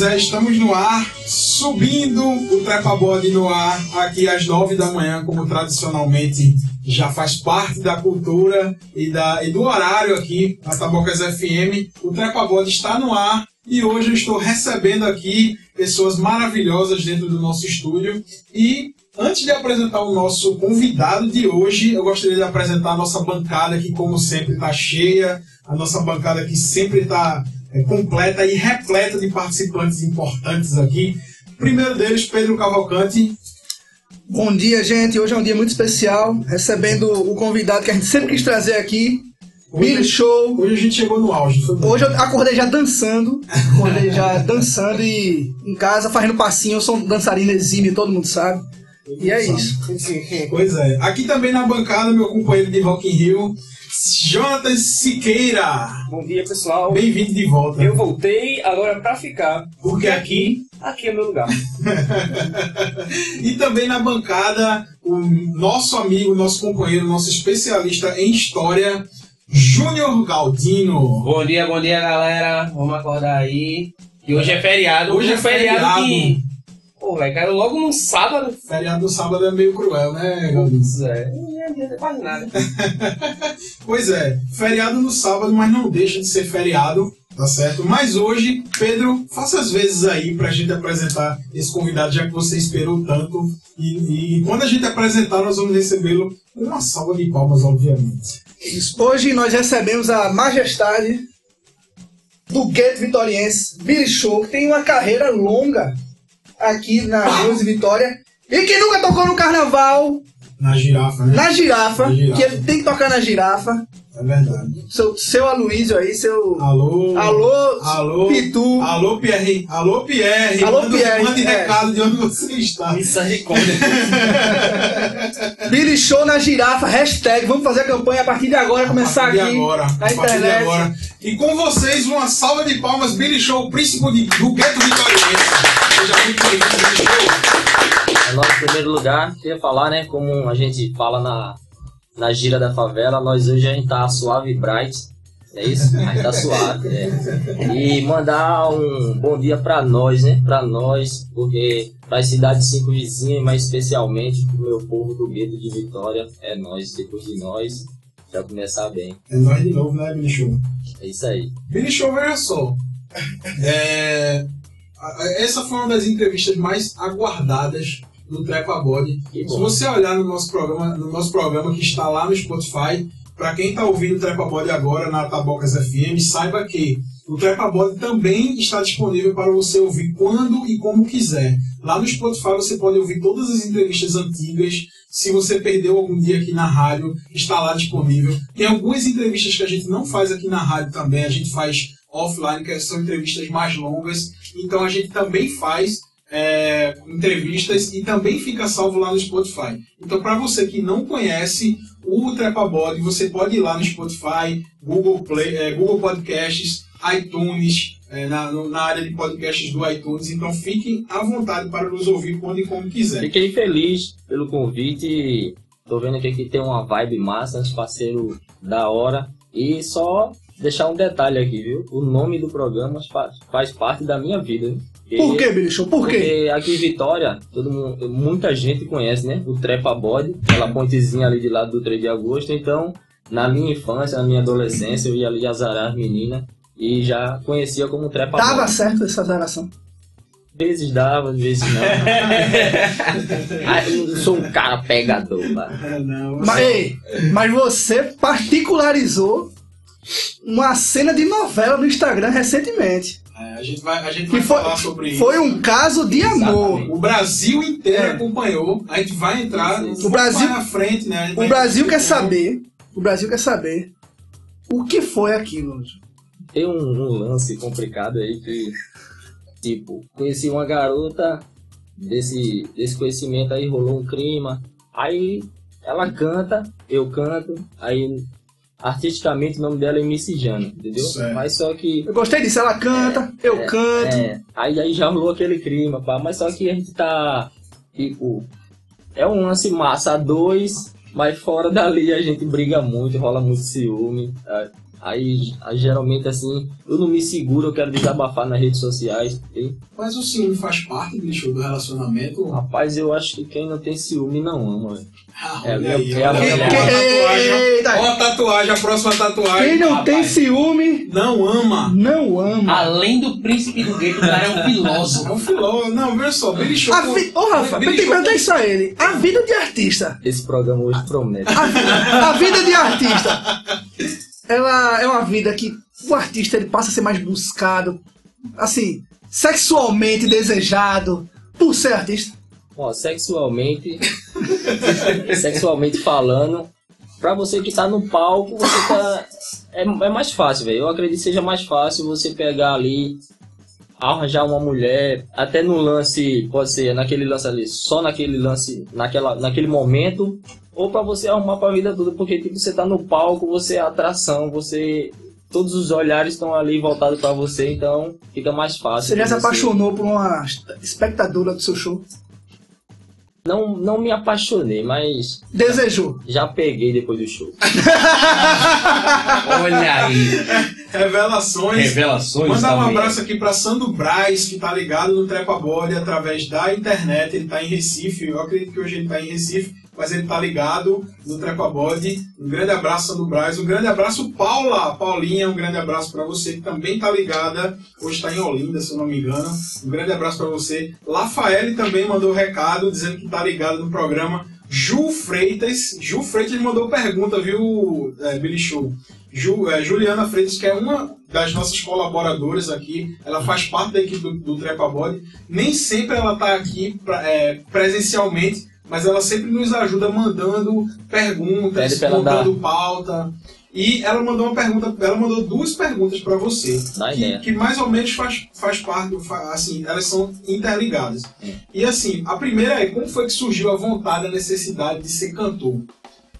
Pois é, estamos no ar, subindo o Trepa Body no ar, aqui às nove da manhã, como tradicionalmente já faz parte da cultura e, da, e do horário aqui na Tabocas FM. O Trepa Body está no ar e hoje eu estou recebendo aqui pessoas maravilhosas dentro do nosso estúdio. E antes de apresentar o nosso convidado de hoje, eu gostaria de apresentar a nossa bancada que, como sempre, está cheia, a nossa bancada que sempre está completa e repleta de participantes importantes aqui. Primeiro deles, Pedro Cavalcante. Bom dia, gente. Hoje é um dia muito especial, recebendo o convidado que a gente sempre quis trazer aqui, Hoje- Show. Hoje a gente chegou no auge. Hoje eu acordei já dançando, acordei já dançando e em casa fazendo passinho. Eu sou um dançarino exímio, todo mundo sabe. E é isso. Pois é. Aqui também na bancada, meu companheiro de Rock in Rio, Jonathan Siqueira. Bom dia, pessoal. Bem-vindo de volta. Eu voltei agora pra ficar. Porque aqui Aqui é meu lugar. E também na bancada, o nosso amigo, nosso companheiro, nosso especialista em história, Júnior Galdino. Bom dia, bom dia, galera. Vamos acordar aí. E hoje é feriado. Hoje é feriado. que... Pô, velho, caiu logo no sábado. Feriado do sábado é meio cruel, né? Putz, é. Não adianta quase nada. Pois é, feriado no sábado, mas não deixa de ser feriado, tá certo? Mas hoje, Pedro, faça as vezes aí pra gente apresentar esse convidado, já que você esperou tanto. E, e quando a gente apresentar, nós vamos recebê-lo com uma salva de palmas, obviamente. Hoje nós recebemos a majestade do gueto vitoriense, Billy Show, que tem uma carreira longa aqui na Luz Vitória e que nunca tocou no carnaval, Na girafa, né? na girafa, Na girafa. que ele tem que tocar na girafa. É verdade. Seu, seu Aloysio aí, seu. Alô? Alô, Alô? Pitu. Alô, Pierre. Alô, Pierre. Alô, manda, Pierre, Mande é. recado de onde você está. Misericórdia. Billy Show na girafa, hashtag. Vamos fazer a campanha a partir de agora, começar a partir aqui de agora, na a partir de internet. agora. E com vocês, uma salva de palmas, Billy Show, príncipe do Gueto Vitoriense. Seja muito bem-vindo, Billy Show. É em primeiro lugar, queria falar, né, como a gente fala na, na gira da favela, nós hoje a gente tá suave e bright, é isso? A gente tá suave, é. E mandar um bom dia pra nós, né, pra nós, porque pra cidade cinco vizinhas, mas especialmente pro meu povo do Gueto de Vitória, é nós, depois de nós, já começar bem. É nós de novo, né, Billy Show? É isso aí. Billy Show, veja só. É, essa foi uma das entrevistas mais aguardadas do Trepa Body. Que Se você olhar no nosso programa, no nosso programa que está lá no Spotify, para quem está ouvindo o Trepa Body agora na Tabocas FM, saiba que o Trepa Body também está disponível para você ouvir quando e como quiser. Lá no Spotify você pode ouvir todas as entrevistas antigas. Se você perdeu algum dia aqui na rádio, está lá disponível. Tem algumas entrevistas que a gente não faz aqui na rádio também, a gente faz offline, que são entrevistas mais longas. Então a gente também faz é, entrevistas e também fica salvo lá no Spotify. Então, para você que não conhece o Trepabody, você pode ir lá no Spotify, Google Play, é, Google Podcasts, iTunes, é, na, na área de podcasts do iTunes. Então, fiquem à vontade para nos ouvir quando e como quiser. Fiquei feliz pelo convite. Tô vendo que aqui tem uma vibe massa, uns parceiros da hora. E só deixar um detalhe aqui, viu? O nome do programa faz, faz parte da minha vida. né? Por que, Show? Por quê? Porque aqui em Vitória, todo mundo, muita gente conhece, né? O Trepa Body, aquela pontezinha ali de lado do 3 de agosto. Então, na minha infância, na minha adolescência, eu ia ali azarar as meninas e já conhecia como Trepa Tava Body. certo essa zeração. Às vezes dava, às vezes não. Ah, eu sou um cara pegador, não, Mas, ei, mas você particularizou uma cena de novela no Instagram recentemente. é, a gente vai, a gente vai foi, falar sobre foi isso. um caso de amor. Exatamente. O Brasil inteiro É. acompanhou. A gente vai entrar um pouco Brasil- na frente, né? O Brasil quer saber. O Brasil quer saber o que foi aquilo. Tem um, um lance complicado aí que, tipo, conheci uma garota desse, desse conhecimento aí, rolou um clima. Aí ela canta, eu canto, aí artisticamente o nome dela é MC Jana, entendeu? Certo. Mas só que. Eu gostei disso. Ela canta, eu é, canto. É, aí, aí já rolou aquele clima, pá, mas só que a gente tá, tipo, é um lance massa a dois, mas fora dali a gente briga muito, rola muito ciúme. tá? Aí, aí, geralmente assim, eu não me seguro, eu quero desabafar nas redes sociais. E, Mas o ciúme faz parte, bicho, do relacionamento. rapaz, eu acho que quem não tem ciúme não ama, velho. Ah, É, meu- aí, é a minha- tatuagem. Ó a tatuagem, a próxima tatuagem. Quem não tem rapaz. ciúme, Não ama. não ama. Além do príncipe do gueto, o cara é um filósofo. É um filó. Não, veja só, Billy Show. A vi... Ô, Rafa, tem que perguntar isso a ele. A vida de artista. Esse programa hoje promete. A, a vida de artista. Ela é uma vida que o artista ele passa a ser mais buscado, assim, sexualmente desejado por ser artista. Ó, sexualmente, sexualmente falando, pra você que tá no palco, você tá. É, é mais fácil, velho. Eu acredito que seja mais fácil você pegar ali, arranjar uma mulher, até no lance, pode ser naquele lance ali, só naquele lance, naquela, naquele momento, ou pra você arrumar pra vida toda, porque tipo, você tá no palco, você é atração, você. Todos os olhares estão ali voltados pra você, então fica mais fácil. Você já se apaixonou por uma espectadora do seu show? Não, não me apaixonei, mas Desejou. Já peguei depois do show. Olha aí. Revelações. Revelações Mandar um abraço aqui para Sandro Braz, que tá ligado no Trepa Body através da internet. Ele tá em Recife. Eu acredito que hoje ele tá em Recife, mas ele tá ligado no Trepa Body. Um grande abraço, Sandro Braz. Um grande abraço, Paula. Paulinha, um grande abraço para você que também tá ligada. Hoje está em Olinda, se eu não me engano. Um grande abraço para você. Lafaele também mandou recado dizendo que tá ligado no programa. Ju Freitas. Ju Freitas mandou pergunta, viu, é, Billy Show? Ju- é, Juliana Freitas, que é uma das nossas colaboradoras aqui, ela faz parte da equipe do, do Trepa Body. Nem sempre ela está aqui pra- é, presencialmente, mas ela sempre nos ajuda mandando perguntas, montando pauta. E ela mandou uma pergunta, ela mandou duas perguntas para você, Dá que, ideia. que mais ou menos faz, faz parte, assim, elas são interligadas. E assim, a primeira é como foi que surgiu a vontade, a necessidade de ser cantor?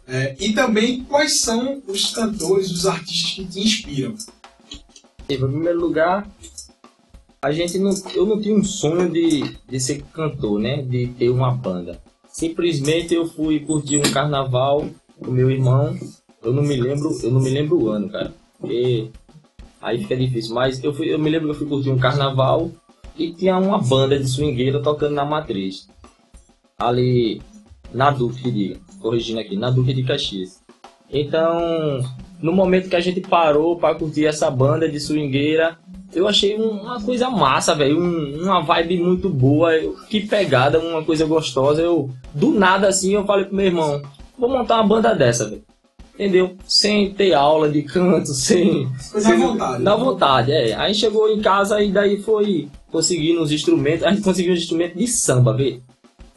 É, e também quais são os cantores, os artistas que te inspiram? Em primeiro lugar, a gente não, eu não tinha um sonho de, de ser cantor, né? De ter uma banda. Simplesmente eu fui curtir um carnaval com meu irmão. Eu não me lembro, eu não me lembro o ano, cara. Porque aí fica difícil. Mas eu, fui, eu me lembro que eu fui curtir um carnaval e tinha uma banda de swingueira tocando na matriz. Ali na Duque, que diga, corrigindo aqui, na Duque de Caxias. Então, no momento que a gente parou para curtir essa banda de swingueira, eu achei um- uma coisa massa, velho, um- uma vibe muito boa, que pegada, uma coisa gostosa. Eu do nada assim eu falei pro meu irmão, vou montar uma banda dessa, velho. Entendeu? Sem ter aula de canto, sem Foi na vontade. na vontade, é. Aí chegou em casa e daí foi conseguindo os instrumentos. A gente conseguiu os instrumentos de samba, vê?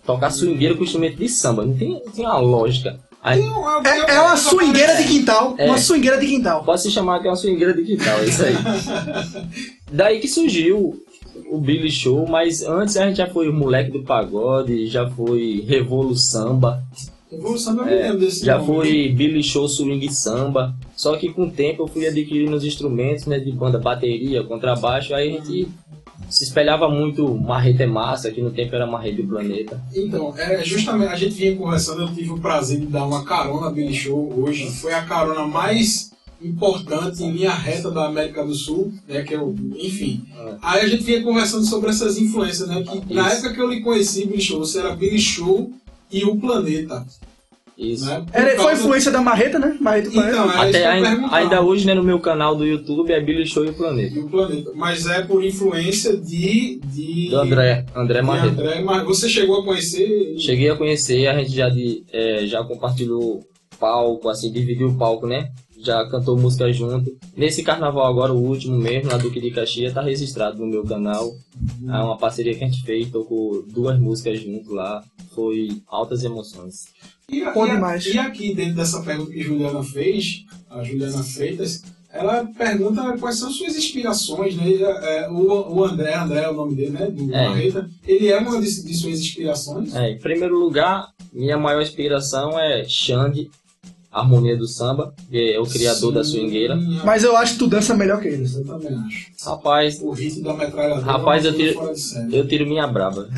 Tocar swingueira com instrumento de samba. Não tem, não tem uma lógica. Aí, É, é uma swingueira de quintal. É. Uma swingueira de quintal. pode se chamar que é uma swingueira de quintal, é isso aí. daí que surgiu o Billy Show, mas antes a gente já foi o moleque do pagode, já foi Revolu Samba, Evolução eu me lembro desse É, já nome. foi Billy Show Swing Samba. Só que com o tempo eu fui adquirindo os instrumentos, né, de banda, bateria, contrabaixo, aí a gente se espelhava muito Marreta é Massa, que no tempo era Marreta do Planeta. Então, é justamente, a gente vinha conversando, eu tive o prazer de dar uma carona Billy Show hoje. Foi a carona mais importante em linha reta da América do Sul, né? Que eu, enfim. É. Aí a gente vinha conversando sobre essas influências, né? Que na época que eu lhe conheci, Billy Show, você era Billy Show e o Planeta. Isso. Né? Era, foi causa- influência da Marreta, né? Marreta do Planeta. Então, é Até ainda, ainda hoje, né, no meu canal do YouTube é Billy Show e o Planeta. E o Planeta. Mas é por influência de. de Do André, André Marreta. André, mas você chegou a conhecer. Cheguei a conhecer, a gente já, de, é, já compartilhou palco, assim, dividiu o palco, né? Já cantou música junto. Nesse carnaval agora, o último mesmo, na Duque de Caxias, tá registrado no meu canal. É uma parceria que a gente fez, tocou duas músicas junto lá. Foi altas emoções. E, Bom e- demais. e aqui, dentro dessa pergunta que Juliana fez, a Juliana Freitas, ela pergunta quais são suas inspirações, né? É, o, o André, André é o nome dele, né? Do É. Marreta. Ele é uma de, de suas inspirações. É, em primeiro lugar, minha maior inspiração é Xande, Harmonia do Samba, que é o criador da Sim, swingueira. Mas eu acho que tu dança melhor que eles. Eu também acho. Rapaz, O ritmo da metralhadora Rapaz, é eu uma coisa tiro- fora de série. eu tiro minha braba.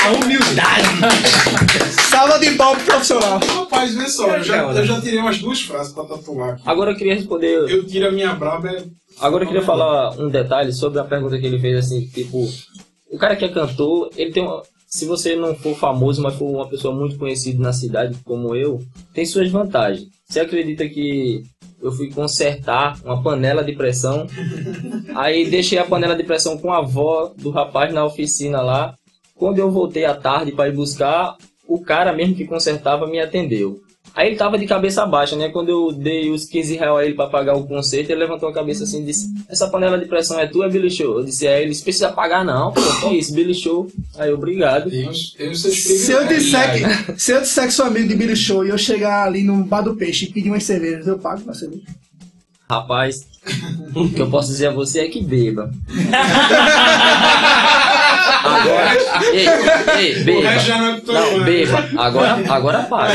A humildade. Salva de alto profissional. Rapaz, vê só, eu já, eu já tirei umas duas frases pra tatuar aqui. Agora eu queria responder. Eu tiro a minha braba, é Agora eu queria falar um detalhe sobre a pergunta que ele fez assim, tipo, o cara que é cantor, ele tem uma. Se você não for famoso, mas for uma pessoa muito conhecida na cidade como eu, tem suas vantagens. Você acredita que eu fui consertar uma panela de pressão, aí deixei a panela de pressão com a avó do rapaz na oficina lá. Quando eu voltei à tarde para ir buscar, o cara mesmo que consertava me atendeu. Aí ele tava de cabeça baixa, né? Quando eu dei os 15 reais a ele pra pagar o conserto, ele levantou a cabeça assim e disse: Essa panela de pressão é tua, Billy Show? Eu disse: É, eles precisa pagar não, pô, que isso, Billy Show. Aí, obrigado. Se eu, disser que, se eu disser que sou amigo de Billy Show e eu chegar ali no bar do peixe e pedir umas cervejas, eu pago uma cerveja. Rapaz, o que eu posso dizer a você é que beba. Agora, ei, ei, O beba. não é Não, né? beba. Agora, agora para.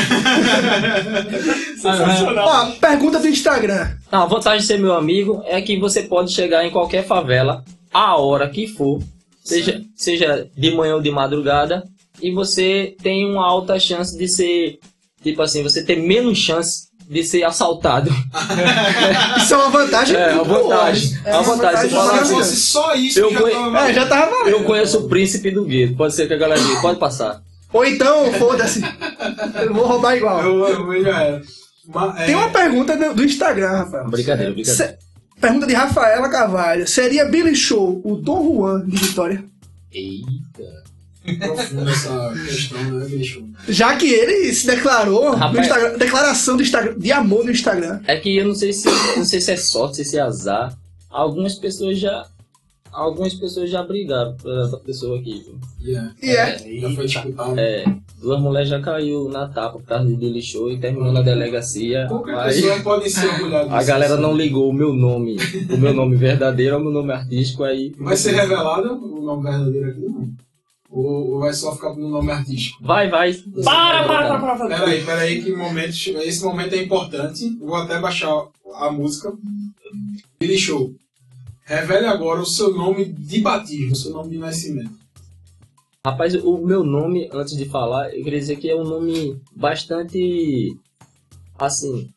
Sensacional. Ó, pergunta do Instagram. Não, a vantagem de ser meu amigo é que você pode chegar em qualquer favela, a hora que for, seja, seja de manhã ou de madrugada, e você tem uma alta chance de ser, tipo assim, você ter menos chance de ser assaltado. Isso é uma vantagem É, uma vantagem. É uma vantagem. Se assim, fosse só isso, Eu já conhe- tava É, já tava valendo. Eu conheço o príncipe do gueto, pode ser que a galera diga, pode passar. Ou então, foda-se. Eu vou roubar igual. Eu, eu já era. É, Tem uma pergunta do, do Instagram, Rafael. Brincadeira, brincadeira. Se- pergunta de Rafaela Carvalho. Seria Billy Show o Dom Juan de Vitória? Eita. Profunda essa questão, né, bicho? Já que ele se declarou no Rapaz. Instagram, declaração do Instagram, de amor no Instagram. É que eu não sei se não sei se é sorte, se é azar. Algumas pessoas já algumas pessoas já brigaram por essa pessoa aqui. viu? Yeah. E é. Já foi disputado. É, duas mulheres já caiu na tapa por causa de Billy Show e terminou na delegacia. Qualquer Aí pessoa pode se orgulhar disso. a galera não ligou o meu nome, o meu nome verdadeiro ao meu nome artístico aí. Vai ser revelado o nome verdadeiro aqui? Não. Ou, ou vai só ficar no nome artístico? Vai, vai. Para, para, para, para, para. Peraí, peraí, que momento, esse momento é importante. Vou até baixar a música. Billy Show. Revele agora o seu nome de batismo, o seu nome de nascimento. Rapaz, o meu nome, antes de falar, eu queria dizer que é um nome bastante. assim.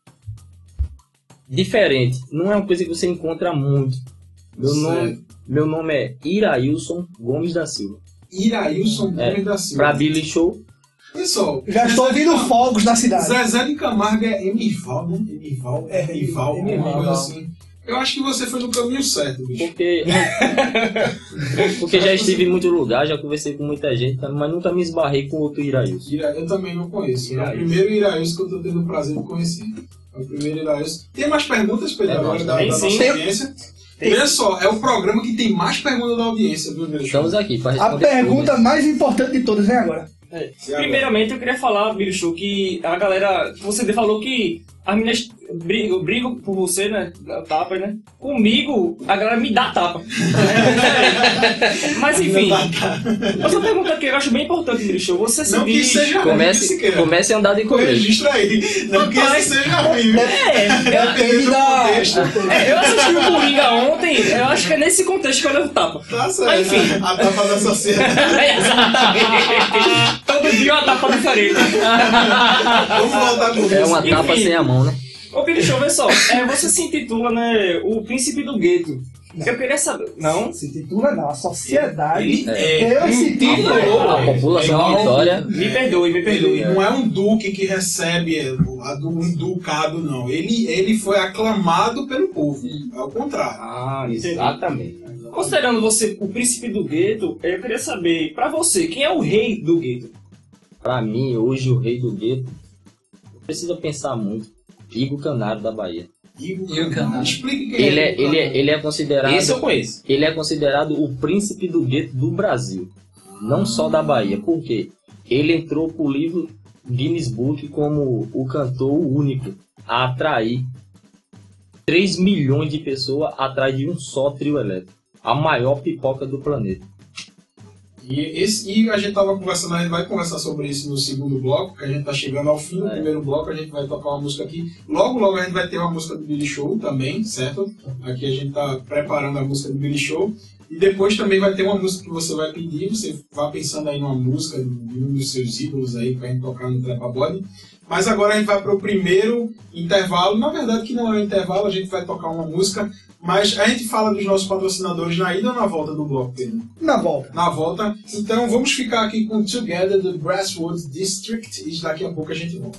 diferente. Não é uma coisa que você encontra muito. Meu nome, meu nome é Irailson Gomes da Silva. Irailson É, Gomes da Silva. Pra Billy Show, Pessoal, Já estou ouvindo Cam- fogos na cidade. Zezé de Camargo é Emival, né? Emival, É, Emival, Emival. alguma coisa assim. Eu acho que você foi no caminho certo, bicho. porque. porque já estive em muito lugar, já conversei com muita gente, mas nunca me esbarrei com outro Irailson. Ira- Eu também não conheço. É o Irailson. primeiro Irailson que eu tô tendo o prazer de conhecer. É o primeiro Irailson. Tem mais perguntas, Pedro, É, agora da, da tem nossa sim. audiência? Veja só, é o programa que tem mais perguntas da audiência, viu, Show? Estamos aqui para A responder. pergunta tudo. mais importante de todas vem agora. Agora? Primeiramente, eu queria falar, Show, que a galera. Você falou que as meninas brigam, brigam por você, né? Tapa, né? Comigo, a galera me dá tapa. Mas enfim. Outra pergunta que eu acho bem importante, Show. Você se Não que diz. seja ruim, Comece, Siqueira. comece a andar de colete. Registra aí. Não que Rapaz, isso seja ruim, viu? É, do da- contexto. é, eu assisti o Coringa ontem, eu acho que é nesse contexto que eu levo tapa. Tá certo. Mas, enfim. A tapa da sociedade. Exatamente. Todo dia uma tapa diferente. Vamos voltar com É isso. uma tapa Enfim. sem a mão, né? Ô, Show, vê só. É, você se intitula, né? O Príncipe do Gueto. Eu queria saber. Não? Se titula não, a sociedade. Ele é. Eu se titulou. A população de Vitória. Me perdoe, me perdoe. Ele não é um duque que recebe é, um ducado, não. Ele, ele foi aclamado pelo povo. É o contrário. Ah, exatamente. Considerando você o príncipe do gueto, eu queria saber, pra você, quem é o rei do gueto? Pra mim, hoje, o rei do gueto, não precisa pensar muito. Igor Canário da Bahia. Igor Igor Canário. Explique quem Ele é, Igor ele é, Canário. ele é considerado. Esse eu conheço. Ele é considerado o príncipe do gueto do Brasil. Não só da Bahia. Por quê? Ele entrou pro livro Guinness Book como o cantor único a atrair 3 milhões de pessoas atrás de um só trio elétrico. A maior pipoca do planeta. E, esse, e a gente estava conversando, a gente vai conversar sobre isso no segundo bloco, que a gente está chegando ao fim do é. primeiro bloco, a gente vai tocar uma música aqui. Logo, logo a gente vai ter uma música do Billy Show também, certo? Aqui a gente está preparando a música do Billy Show. E depois também vai ter uma música que você vai pedir, você vá pensando aí numa música de um dos seus ídolos aí pra gente tocar no Trepa Body. Mas agora a gente vai pro primeiro intervalo, na verdade que não é um intervalo, a gente vai tocar uma música mas a gente fala dos nossos patrocinadores na ida ou na volta do bloco técnico? Na volta. Na volta. Então vamos ficar aqui com Together do Grasswood District e daqui a pouco a gente volta.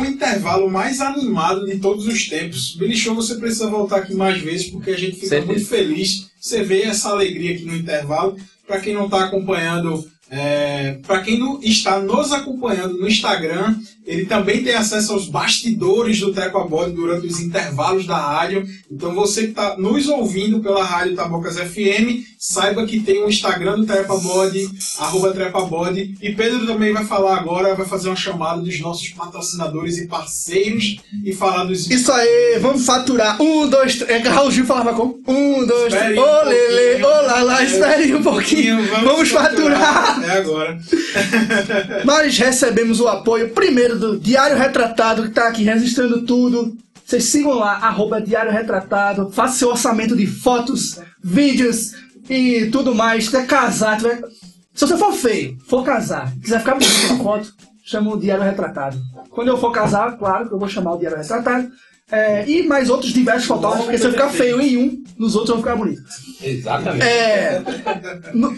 O intervalo mais animado de todos os tempos. Billy Show, você precisa voltar aqui mais vezes, porque a gente fica Certeza. muito feliz. Você vê essa alegria aqui no intervalo. Para quem não está acompanhando, é, para quem não está nos acompanhando no Instagram, ele também tem acesso aos bastidores do Treco a Bode durante os intervalos da rádio. Então você que está nos ouvindo pela rádio Tabocas FM, saiba que tem o Instagram do Trepa Bode, arroba Trepa Bode. E Pedro também vai falar agora, vai fazer uma chamada dos nossos patrocinadores e parceiros e falar dos Isso aí, vamos faturar. Um, dois, três. É, Raul Gil falava como? Um, dois, Espere três. um Ô, lele, ô, lá, espere um pouquinho. Vamos faturar. É agora. Nós recebemos o apoio primeiro do Diário Retratado, que está aqui registrando tudo. Vocês sigam lá, arroba Diário Retratado, faça seu orçamento de fotos, vídeos e tudo mais. Quer casar, tiver... se você for feio, for casar, quiser ficar bonito na foto, chama o Diário Retratado. Quando eu for casar, claro que eu vou chamar o Diário Retratado. É, e mais outros diversos fotógrafos, porque se eu ficar feio em um, nos outros eu vou ficar bonito. Exatamente. É, no-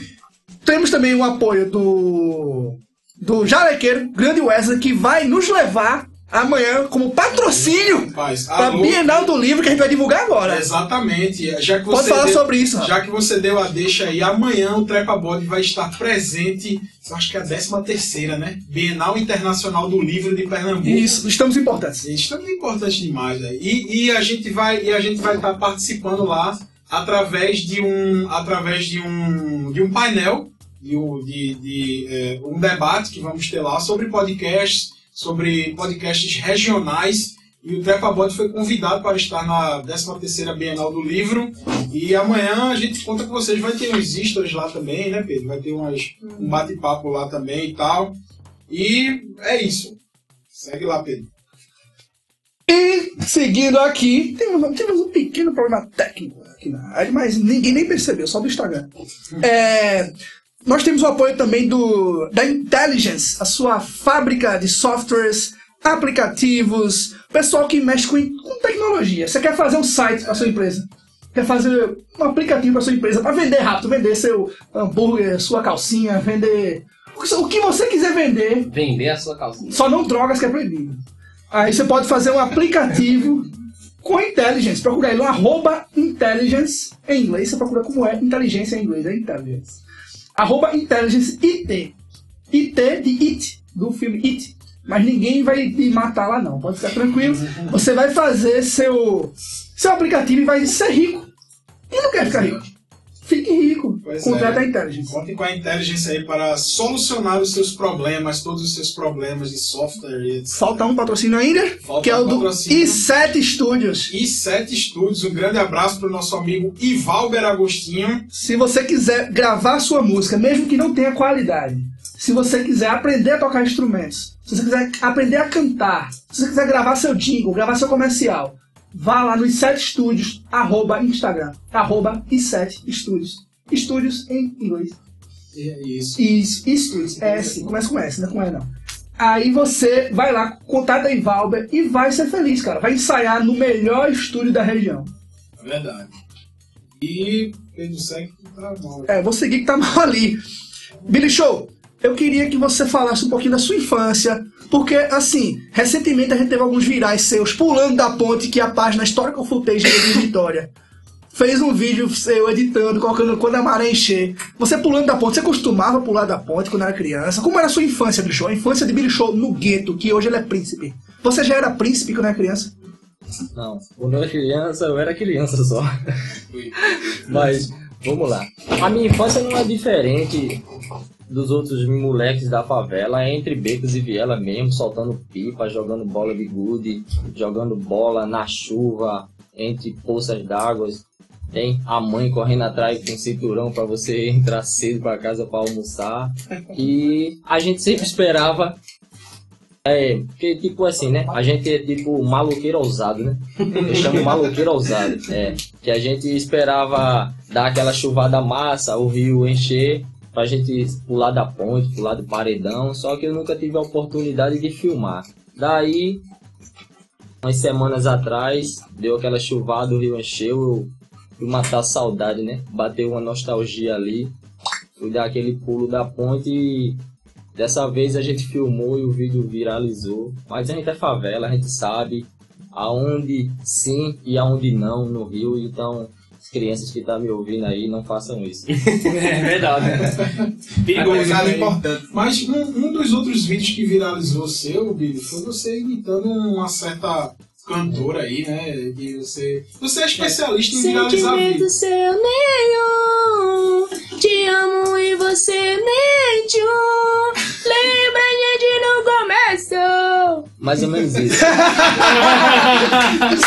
temos também o apoio do do Jalequeiro, grande Wesley, que vai nos levar amanhã como patrocínio para a? Bienal do Livro que a gente vai divulgar agora. Exatamente. Já que Pode você falar deu, sobre isso, Já que você deu a deixa aí, amanhã o Trepa Bode vai estar presente, eu acho que é a 13 terceira, né? Bienal Internacional do Livro de Pernambuco. Isso, estamos importantes. Isso também é importante demais, né? E, e a gente vai e a gente vai estar participando lá através de um através de um de um painel de, um- de, de, é, um debate que vamos ter lá sobre podcasts sobre podcasts regionais. E o Trepa Bode foi convidado para estar na 13ª Bienal do Livro. E amanhã a gente conta com vocês. Vai ter uns extras lá também, né Pedro? Vai ter umas, um bate-papo lá também e tal. E é isso. Segue lá Pedro. E seguindo aqui, tivemos, tivemos um pequeno problema técnico aqui na área, mas ninguém nem percebeu, só do Instagram. É, nós temos o apoio também do da Intelligence, a sua fábrica de softwares, aplicativos, pessoal que mexe com, com tecnologia. Você quer fazer um site para sua empresa? Quer fazer um aplicativo para sua empresa para vender rápido, vender seu hambúrguer, sua calcinha, vender o que- o que você quiser vender, Vender a sua calcinha. só não drogas que é proibido. Aí você pode fazer um aplicativo com Intelligence. Procura aí no arroba Intelligence em inglês. Você procura como é inteligência em inglês, é Intelligence. Arroba Intelligence IT. IT de It, do filme It. Mas ninguém vai te matar lá não, pode ficar tranquilo. Você vai fazer seu, seu aplicativo e vai ser rico. E não quer ficar rico. Fique rico. Pois Contrata é. a Intelligence. Contem com a inteligência aí para solucionar os seus problemas, todos os seus problemas de software e etc. Falta um patrocínio ainda, Falta que é um o do patrocínio. i7 Studios. E Sete Estúdios, um grande abraço para o nosso amigo Ivalber Agostinho. Se você quiser gravar sua música, mesmo que não tenha qualidade, se você quiser aprender a tocar instrumentos, se você quiser aprender a cantar, se você quiser gravar seu jingle, gravar seu comercial, vá lá no i7 Studios, arroba Instagram, arroba i7 Studios. Estúdios em inglês. É isso. Isso, Studios, é S, começa com S, não é com E não. Aí você vai lá, contata a Ivalber e vai ser feliz, cara. Vai ensaiar no melhor estúdio da região. É verdade. E Pedro segue que tá mal. É, vou seguir que tá mal ali. Billy Show, eu queria que você falasse um pouquinho da sua infância, porque, assim, recentemente a gente teve alguns virais seus pulando da ponte, que é a página Historical Footage de Vitória. Fez um vídeo seu editando, colocando quando a maré encher. Você pulando da ponte, você costumava pular da ponte quando era criança? Como era a sua infância, Billy Show? A infância de Billy Show no gueto, que hoje ele é príncipe. Você já era príncipe quando era criança? Não, quando eu era criança, eu era criança só. Mas, vamos lá. A minha infância não é diferente dos outros moleques da favela, é entre becos e viela mesmo, soltando pipa, jogando bola de gude, jogando bola na chuva, entre poças d'água. Tem a mãe correndo atrás com cinturão para você entrar cedo para casa para almoçar. E a gente sempre esperava é, porque tipo assim, né? A gente é tipo maloqueiro ousado, né? Eu chamo maloqueiro ousado. É, que a gente esperava dar aquela chuvada massa, o rio encher, pra gente pular da ponte, pular do paredão, só que eu nunca tive a oportunidade de filmar. Daí, umas semanas atrás, deu aquela chuvada, o rio encheu, eu fui matar a saudade, né? Bateu uma nostalgia ali, fui dar aquele pulo da ponte e Dessa vez a gente filmou e o vídeo viralizou. Mas a gente é favela, a gente sabe aonde sim e aonde não no Rio. Então, as crianças que estão me ouvindo aí, não façam isso. É verdade. Perigoso. Né? importante. Mas um, um dos outros vídeos que viralizou seu, Billy, foi você imitando uma certa cantora aí, né? E você, você é especialista em viralizar vídeo. seu nenhum. Te amo e você mentiu. Lembra de no começo. Mais ou menos isso.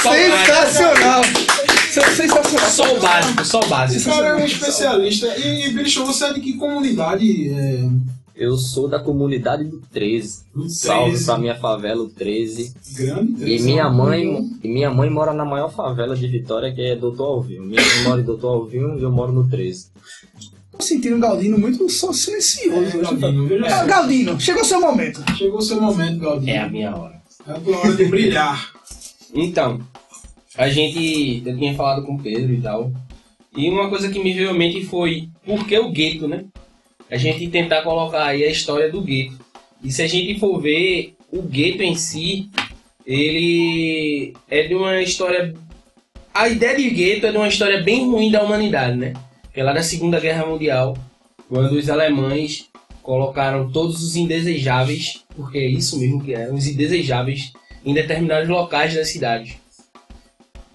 Sensacional! Sensacional! Só o básico, só o Esse básico. cara é um especialista. E, e Show, você é de que comunidade? É, Eu sou da comunidade do 13. Do Salve 13. pra minha favela, o 13. grande? E minha mãe, e minha mãe mora na maior favela de Vitória, que é Doutor Alvinho. Minha mãe mora em Doutor Alvinho e eu moro no 13. Tô sentindo o Galdino muito só silencioso. hoje. Galdino, veja Ah, só. Galdino, chegou o seu momento. Chegou o seu momento, Galdino. É a minha hora. É a tua hora de brilhar. Então, a gente. Eu tinha falado com o Pedro e tal. E uma coisa que me veio à mente foi por que o gueto, né? A gente tentar colocar aí a história do gueto. E se a gente for ver o gueto em si, ele é de uma história. A ideia de gueto é de uma história bem ruim da humanidade, né? Que é lá da Segunda Guerra Mundial, quando os alemães colocaram todos os indesejáveis, porque é isso mesmo que eram, os indesejáveis, em determinados locais da cidade.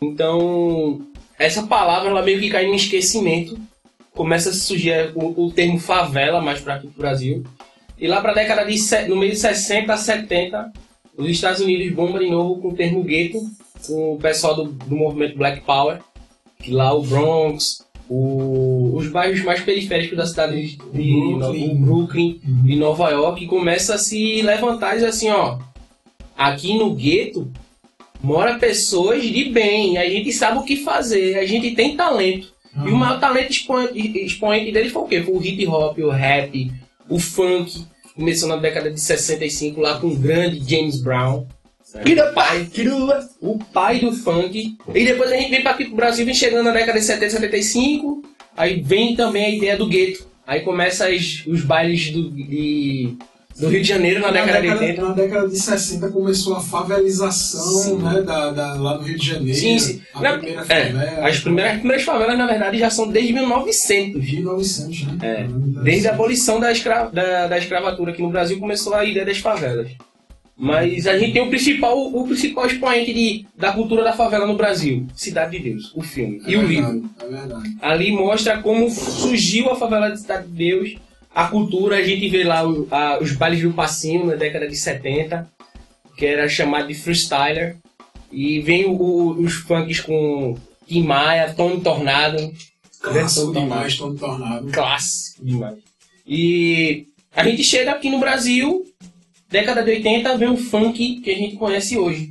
Então, essa palavra ela meio que cai no esquecimento. Começa a surgir o, o termo favela mais para aqui no Brasil. E lá para a década de no meio de 60 a 70, os Estados Unidos bombam de novo com o termo gueto, com o pessoal do, do movimento Black Power, que lá o Bronx, o- os bairros mais periféricos da cidade de, Brooklyn. o Brooklyn, de Nova York, começa a se levantar e dizer assim, ó, aqui no gueto mora pessoas de bem, a gente sabe o que fazer, a gente tem talento. E o maior talento expoente, expoente deles foi o quê? Foi o hip hop, o rap, o funk. Começou na década de 65 lá com o grande James Brown. O pai, o pai do funk. E depois a gente vem para aqui pro Brasil, vem chegando na década de 70, 75. Aí vem também a ideia do gueto. Aí começa as- os bailes do, de- do Rio de Janeiro na, década, de 80. na década de 60 começou a favelização Sim. né, da, da- lá do Rio de Janeiro. Sim, sim. A Na- primeira é, favela. as primeiras, as primeiras favelas, na verdade, já são desde 1900. 1900, né? É, Desde a abolição da, escra da, da escravatura aqui no Brasil começou a ideia das favelas. Mas a gente tem o principal, o principal expoente de, da cultura da favela no Brasil, Cidade de Deus, o filme É e o verdade, livro. É. Ali mostra como surgiu a favela de Cidade de Deus, a cultura, a gente vê lá o- a- os bailes do passinho na década de 70, que era chamado de freestyler, e vem o- o- os funks com Tim Maia, Tony Tornado, Clássico Versão demais, Tony Tornado. clássico demais. E a gente chega aqui no Brasil, década de 80, vem o funk que a gente conhece hoje.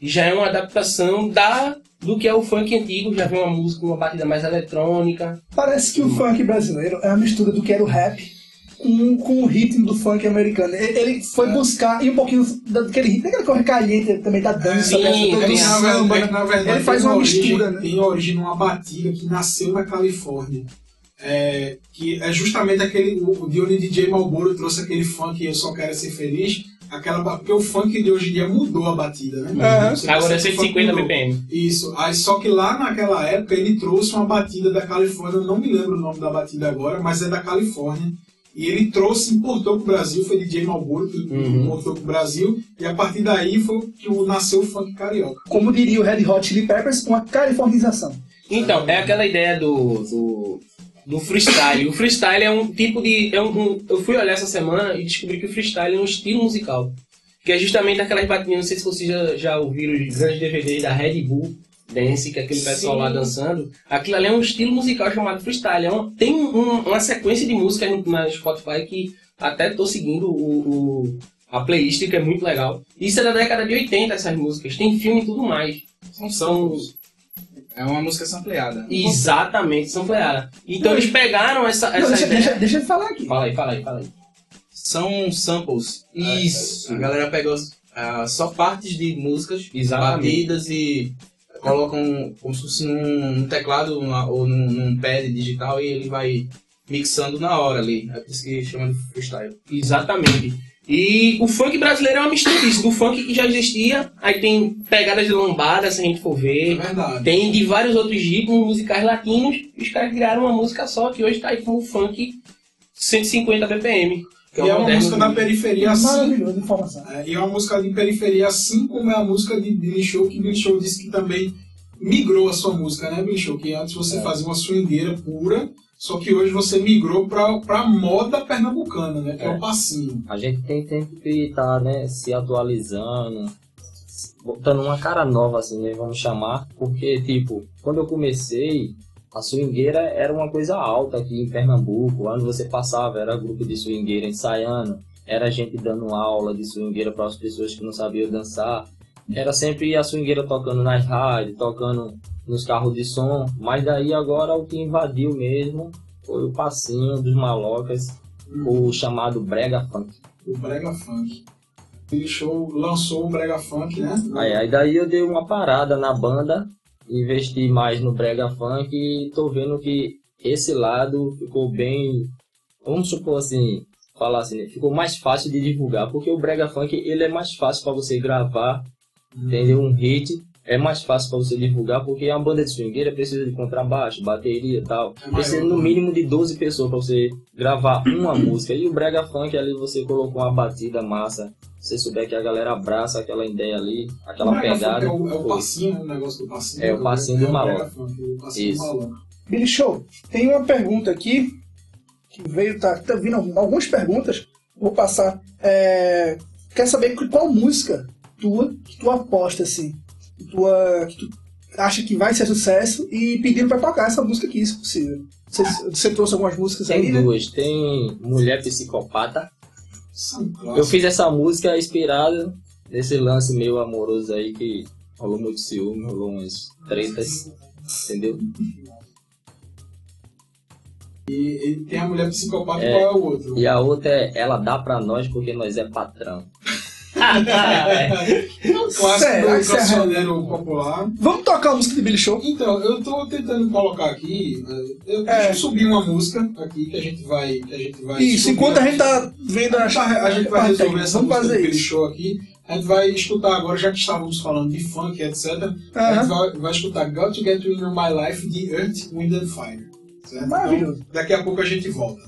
E já é uma adaptação da do que é o funk antigo, já vem uma música, uma batida mais eletrônica. Parece que o funk brasileiro é uma mistura do que era o rap com, com o ritmo do funk americano. Ele, ele foi buscar, e um pouquinho daquele ritmo, daquela corre caliente também da dança, Sim, dessa- do, samba. verdade, na verdade, Ele faz uma origem- mistura, né? Tem origem numa batida que nasceu na Califórnia. É, que é justamente aquele. O de onde DJ Malboro trouxe aquele funk Eu Só Quero Ser Feliz. Aquela, porque o funk de hoje em dia mudou a batida, né? Você Agora é percebe que o funk 150 mudou. BPM. Isso. Aí, só que lá naquela época ele trouxe uma batida da Califórnia, eu não me lembro o nome da batida agora, mas é da Califórnia. E ele trouxe, importou pro Brasil, foi DJ Malboro que Uhum. importou pro Brasil, e a partir daí foi que o- nasceu o funk carioca. Como diria o Red Hot Chili Peppers, uma californização. Então, é aquela ideia do, do, do freestyle. O freestyle é um tipo de. É um, um- eu fui olhar essa semana e descobri que o freestyle é um estilo musical. Que é justamente aquelas batidinhas, não sei se vocês já, já ouviram os grandes DVDs da Red Bull Dance, que é aquele pessoal Sim. lá dançando. Aquilo ali é um estilo musical chamado freestyle. É um- tem um- uma sequência de música no- na Spotify que até tô seguindo o, o- a playlist, que é muito legal. Isso é da década de 80, essas músicas. Tem filme e tudo mais. São São É uma música sampleada. Exatamente, sampleada. Então eles pegaram essa, Não, essa deixa, ideia. deixa, deixa eu falar aqui. Fala aí, fala aí, fala aí. São samples. Isso. A galera pegou ah, só partes de músicas, Exatamente. batidas e colocam como se fosse num, teclado ou num, num pad digital e ele vai mixando na hora ali. É por isso que chama de freestyle. Exatamente. E o funk brasileiro é uma mistura disso, do funk que já existia, aí tem pegadas de lambada, se a gente for É ver. verdade. Tem de vários outros ritmos musicais latinos, e os caras criaram uma música só, que hoje tá aí como funk 150 BPM. Que E é uma música da periferia assim. Maravilhosa informação. É, e é uma música de periferia, assim como é a música de Billy Show, que Billy Show disse que também migrou a sua música, né, Billy Show? Que antes você fazia uma swingueira pura, só que hoje você migrou pra, pra moda pernambucana, né? Que é, o passinho. A gente tem sempre que estar né, se atualizando, botando uma cara nova, assim, né, vamos chamar. Porque, tipo, quando eu comecei, a swingueira era uma coisa alta aqui em Pernambuco. Onde você passava, era grupo de swingueira ensaiando, era gente dando aula de swingueira para as pessoas que não sabiam dançar. Era sempre a swingueira tocando nas rádios, tocando nos carros de som. Mas daí agora o que invadiu mesmo foi o passinho dos malocas, o chamado brega funk. O Brega Funk. Billy Show lançou o Brega Funk, né? Aí, aí daí eu dei uma parada na banda, investi mais no brega funk e tô vendo que esse lado ficou bem, vamos supor assim, falar assim, ficou mais fácil de divulgar, porque o brega funk ele é mais fácil para você gravar, entendeu? Um hit é mais fácil para você divulgar, porque a banda de swingueira precisa de contrabaixo, bateria e tal. É maior, Precisa no né? mínimo de 12 pessoas para você gravar uma música. E o brega funk ali você colocou uma batida massa. Se você souber que a galera abraça aquela ideia ali, aquela o Brega pegada. Funk é o, é o passinho, o negócio do passinho. É o passinho do É maluco. Funk, o passinho Isso. do maluco. Billy Show, tem uma pergunta aqui que veio, tá, tá vindo algumas perguntas. Vou passar. É, quer saber qual música tua que tu aposta assim, tua, que tu acha que vai ser sucesso e pedindo pra tocar essa música aqui, se possível. Você, você trouxe algumas músicas aí, Tem né? duas. Tem Mulher Psicopata. São Eu fiz essa música inspirada nesse lance meio amoroso aí que rolou muito ciúme, rolou umas tretas, entendeu? E, e tem a mulher psicopata É. qual é o outro? E a outra é Ela dá pra nós porque nós é patrão. Clássico Será do cancioneiro popular. Vamos tocar a música de Billy Show? Então, eu tô tentando colocar aqui. eh, Eu, É. Deixa eu subir uma música aqui que a gente vai. Que a gente vai Isso, enquanto a gente tá vendo A gente vai- a gente vai resolver essa Vamos música fazer Billy. Show aqui. A gente vai escutar agora, já que estávamos falando de funk, etc. A gente vai, vai escutar Got to Get You In My Life de Earth, Wind and Fire. Certo? Maravilhoso. Então, daqui a pouco a gente volta.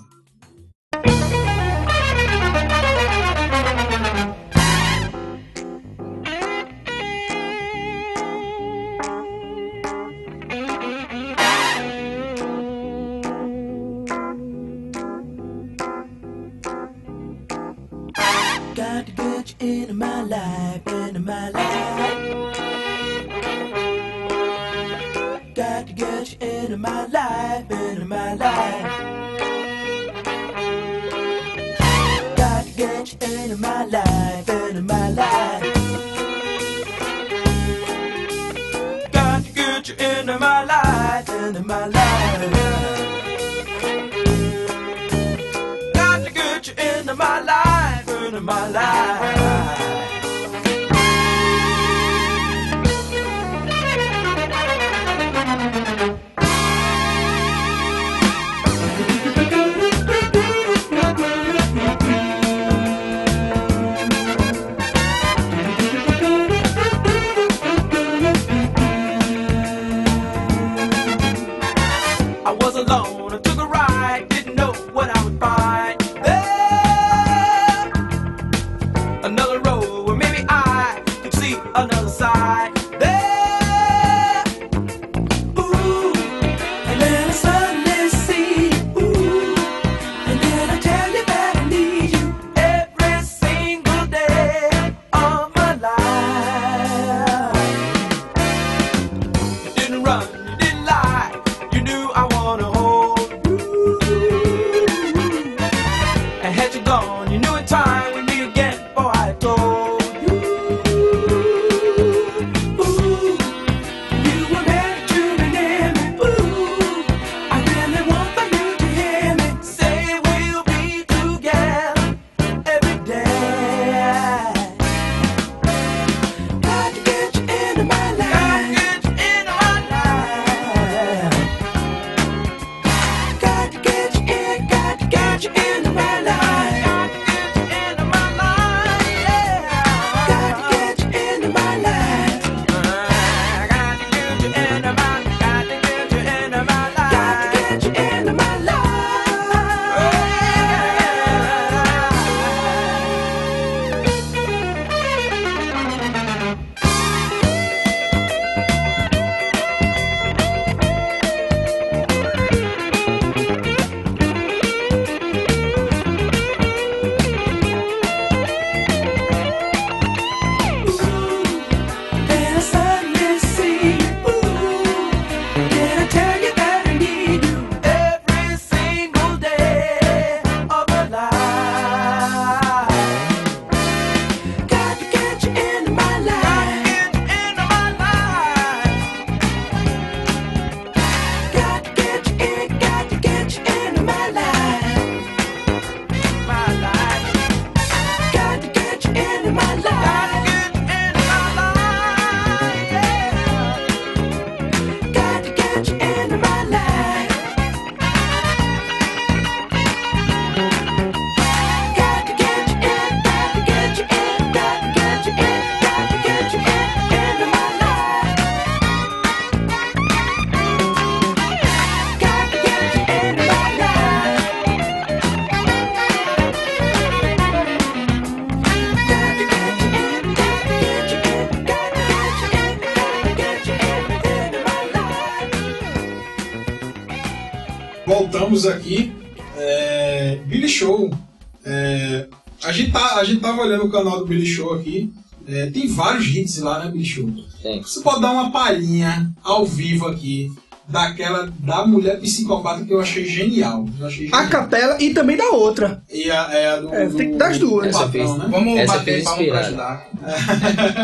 Olhando o canal do Billy Show aqui. É, tem vários hits lá, né, Billy Show? Tem. Você pode dar uma palhinha ao vivo aqui daquela da mulher psicopata que eu achei genial. Eu achei A genial. capela e também da outra. E a, é a do, É, do- tem que dar as duas. Essa patrão, fez- né? Vamos Essa bater fez palma pra ajudar.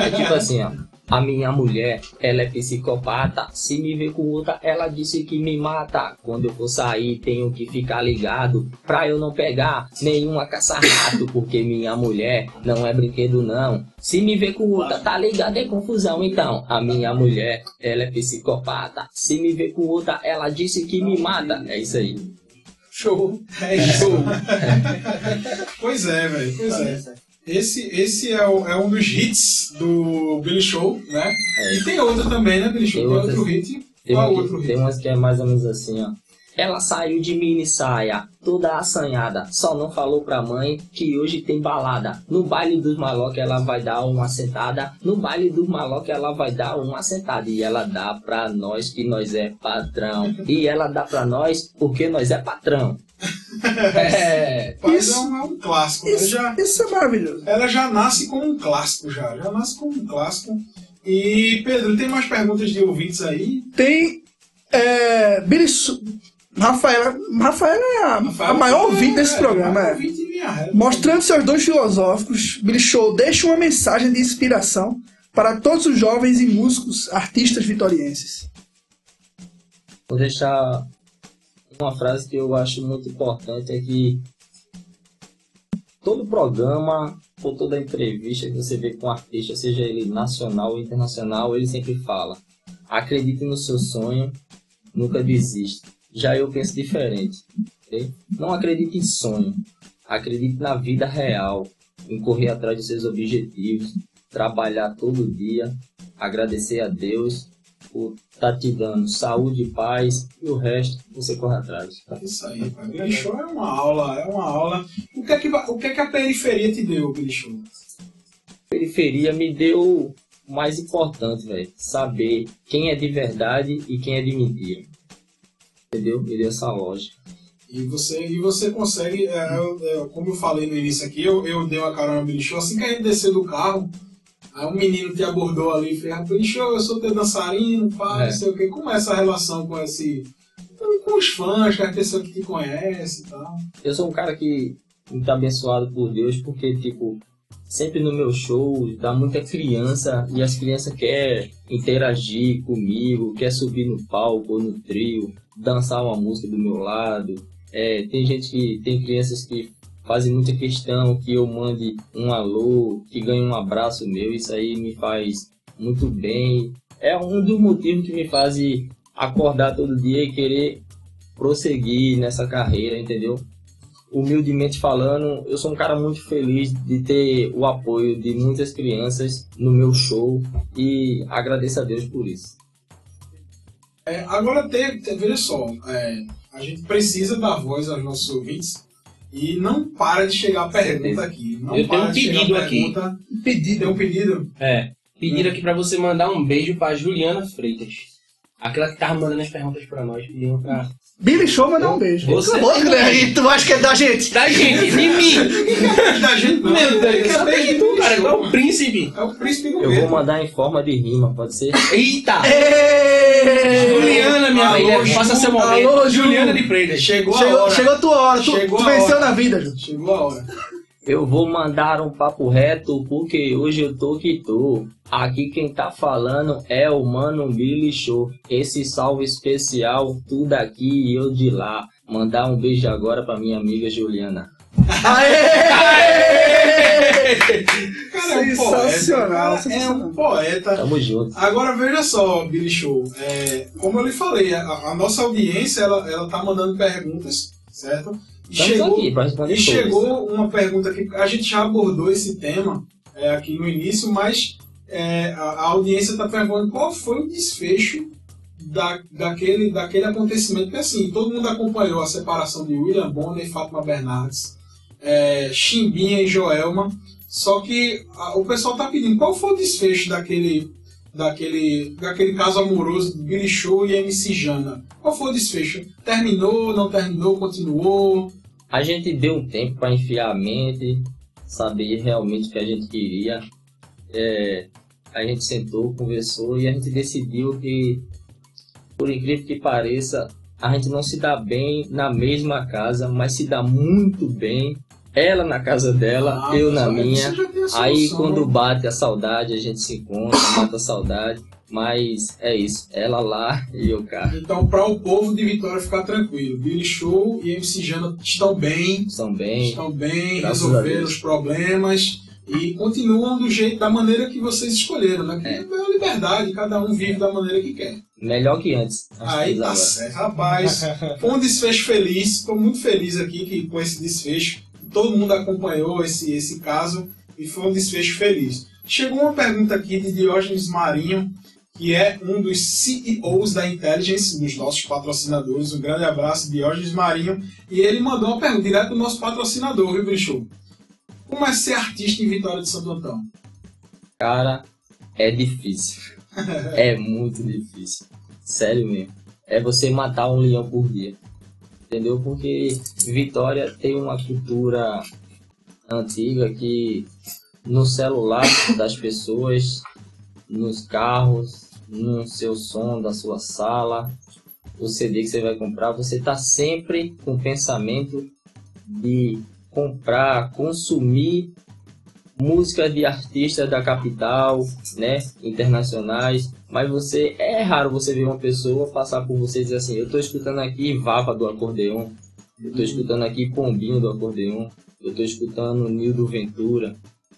É tipo assim, ó. A minha mulher, ela é psicopata. Se me ver com outra, ela disse que me mata. Quando eu for sair, tenho que ficar ligado pra eu não pegar nenhuma caça-rato, porque minha mulher não é brinquedo, não. Se me ver com outra, tá ligado? É confusão, então. A minha mulher, ela é psicopata. Se me ver com outra, ela disse que me mata. É isso aí. Show. É show. pois é, velho. Pois é. Esse, esse é, o- é um dos hits do Billy Show, né? É. E tem outro também, né, Billy Show? Tem outras. outro hit. Tem, Qual outro que, hit? tem umas que é mais ou menos assim, ó. Ela saiu de mini saia, toda assanhada, só não falou pra mãe que hoje tem balada. No baile dos maloca ela vai dar uma sentada, no baile dos maloca ela vai dar uma sentada. E ela dá pra nós que nós é patrão. E ela dá pra nós porque nós é patrão. É, Isso- é um, é um clássico. Isso, já, isso é maravilhoso. ela já nasce como um clássico, já. Já nasce como um clássico. E, Pedro, tem mais perguntas de ouvintes aí? Tem. É, Billy Su- Rafaela, Rafaela é a, a maior ouvinte desse É, programa. É. Mostrando seus dons filosóficos, Billy Show deixa uma mensagem de inspiração para todos os jovens e músicos artistas vitorienses. Vou deixar uma frase que eu acho muito importante é que todo programa ou toda entrevista que você vê com um artista, seja ele nacional ou internacional, ele sempre fala: acredite no seu sonho, nunca desista. Já eu penso diferente. ok? Não acredite em sonho, acredite na vida real, em correr atrás dos seus objetivos, trabalhar todo dia, agradecer a Deus por tá te dando saúde e paz e o resto você corre atrás. Isso aí, Show é uma aula, é uma aula. O que é que, o que, é que a periferia te deu, Show? Periferia me deu o mais importante, velho. Saber quem é de verdade e quem é de mentira. Entendeu? Me deu essa lógica. E você, e você consegue, é, eu- como eu falei no início aqui, eu, eu dei uma carona no Show, assim que a gente desceu do carro, aí um menino te abordou ali e fez, "Ah, Billy Show, eu sou teu dançarino, pá, É. não sei o quê. Como é essa relação com esse. com, com os fãs, com as pessoas que te conhecem e tal? Eu sou um cara que muito abençoado por Deus, porque, tipo, sempre no meu show dá muita criança e as crianças querem interagir comigo, quer subir no palco ou no trio, dançar uma música do meu lado. É, tem gente que tem crianças que fazem muita questão que eu mande um alô, que ganhe um abraço meu, isso aí me faz muito bem. É um dos motivos que me faz acordar todo dia e querer prosseguir nessa carreira, entendeu? Humildemente falando, eu sou um cara muito feliz de ter o apoio de muitas crianças no meu show e agradeço a Deus por isso. É, agora, tem, veja só, é, a gente precisa dar voz aos nossos ouvintes e não para de chegar pergunta aqui. Não Eu tenho para um pedido aqui. pergunta. Pedido. Tem um pedido? É. Pediram aqui pra você mandar um beijo pra Juliana Freitas. Aquela que tava mandando as perguntas pra nós. Pediram pra. Billy Show mandar um beijo. Você- Acabou, né? tu acha que é da gente? Da gente, de mim! da gente não. Meu Deus, só beijo tem tu, cara. Tu é o príncipe. É o príncipe Eu governo. vou mandar em forma de rima, pode ser? Eita! Juliana, minha Ju. faça seu momento. Alô, Ju. Juliana de Freitas. Chegou a Chegou, hora. chegou a tua hora, tu, Chegou tu a venceu hora. na vida, Ju. Chegou a hora. Eu vou mandar um papo reto porque hoje eu tô que tô. Aqui quem tá falando é o Mano Billy Show. Esse salve especial, tudo aqui e eu de lá. Mandar um beijo agora pra minha amiga Juliana. Cara, é um Sensacional, poeta. Cara, é um poeta. Tamo junto. Agora veja só, Billy Show. é, como eu lhe falei, a, a nossa audiência ela, ela tá mandando perguntas, certo? E chegou, aqui e chegou uma pergunta que a gente já abordou esse tema é, aqui no início, mas é, a, a audiência está perguntando qual foi o desfecho da, daquele, daquele acontecimento. Porque assim, todo mundo acompanhou a separação de William Bonner e Fátima Bernardes, é, Chimbinha e Joelma. Só que a- o pessoal está pedindo qual foi o desfecho daquele, daquele, daquele caso amoroso de Billy Show e MC Jana. Qual foi o desfecho? Terminou, não terminou, continuou? A gente deu um tempo para enfiar a mente, saber realmente o que a gente queria. É, a gente sentou, conversou e a gente decidiu que, por incrível que pareça, a gente não se dá bem na mesma casa, mas se dá muito bem. Ela na casa dela, Ah, eu na minha. Aí quando né? bate a saudade, a gente se encontra, mata a saudade. Mas é isso, ela lá e eu cá. Então, para o povo de Vitória ficar tranquilo, Billy Show e MC Jana estão bem, Estão bem. estão bem, resolveram os problemas e continuam do jeito, da maneira que vocês escolheram, né? Que É. é a liberdade, cada um vive da maneira que quer. Melhor que antes. Aí tá certo. Rapaz, foi um desfecho feliz. Estou muito feliz aqui que, com esse desfecho. Todo mundo acompanhou esse, esse caso e foi um desfecho feliz. Chegou uma pergunta aqui de Diógenes Marinho, que é um dos CEOs da Intelligence, dos nossos patrocinadores. Um grande abraço, Diógenes Marinho. E ele mandou uma pergunta direto do nosso patrocinador, viu, Bicho? Como é ser artista em Vitória de Santo Antão? Cara, é difícil. é muito difícil. Sério mesmo. É você matar um leão por dia. Entendeu? Porque Vitória tem uma cultura antiga que no celular das pessoas, nos carros, no seu som da sua sala, o CD que você vai comprar, você está sempre com o pensamento de comprar, consumir músicas de artistas da capital, né, internacionais, mas você é raro você ver uma pessoa passar por você e dizer assim, eu tô escutando aqui Vava do acordeon, eu tô escutando aqui Pombinho do acordeon, eu tô escutando Nildo Ventura,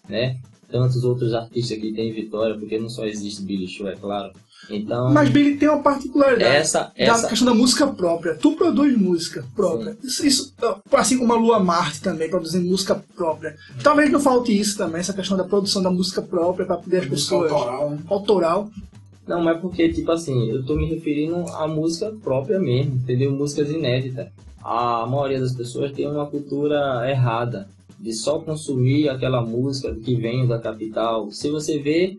né? Tantos outros artistas que tem em Vitória, porque não só existe Billy Show, é claro. Então, Mas Billy tem uma particularidade. essa da essa questão da música própria. Tu produz música própria. Isso, isso, assim como a Lua Marte também, produzindo música própria. Talvez não falte isso também, essa questão da produção da música própria para poder as pessoas. autoral, né? Autoral. Não, mas porque, tipo assim, eu tô me referindo à música própria mesmo, entendeu? Músicas inéditas. A maioria das pessoas tem uma cultura errada de só consumir aquela música que vem da capital. Se você vê,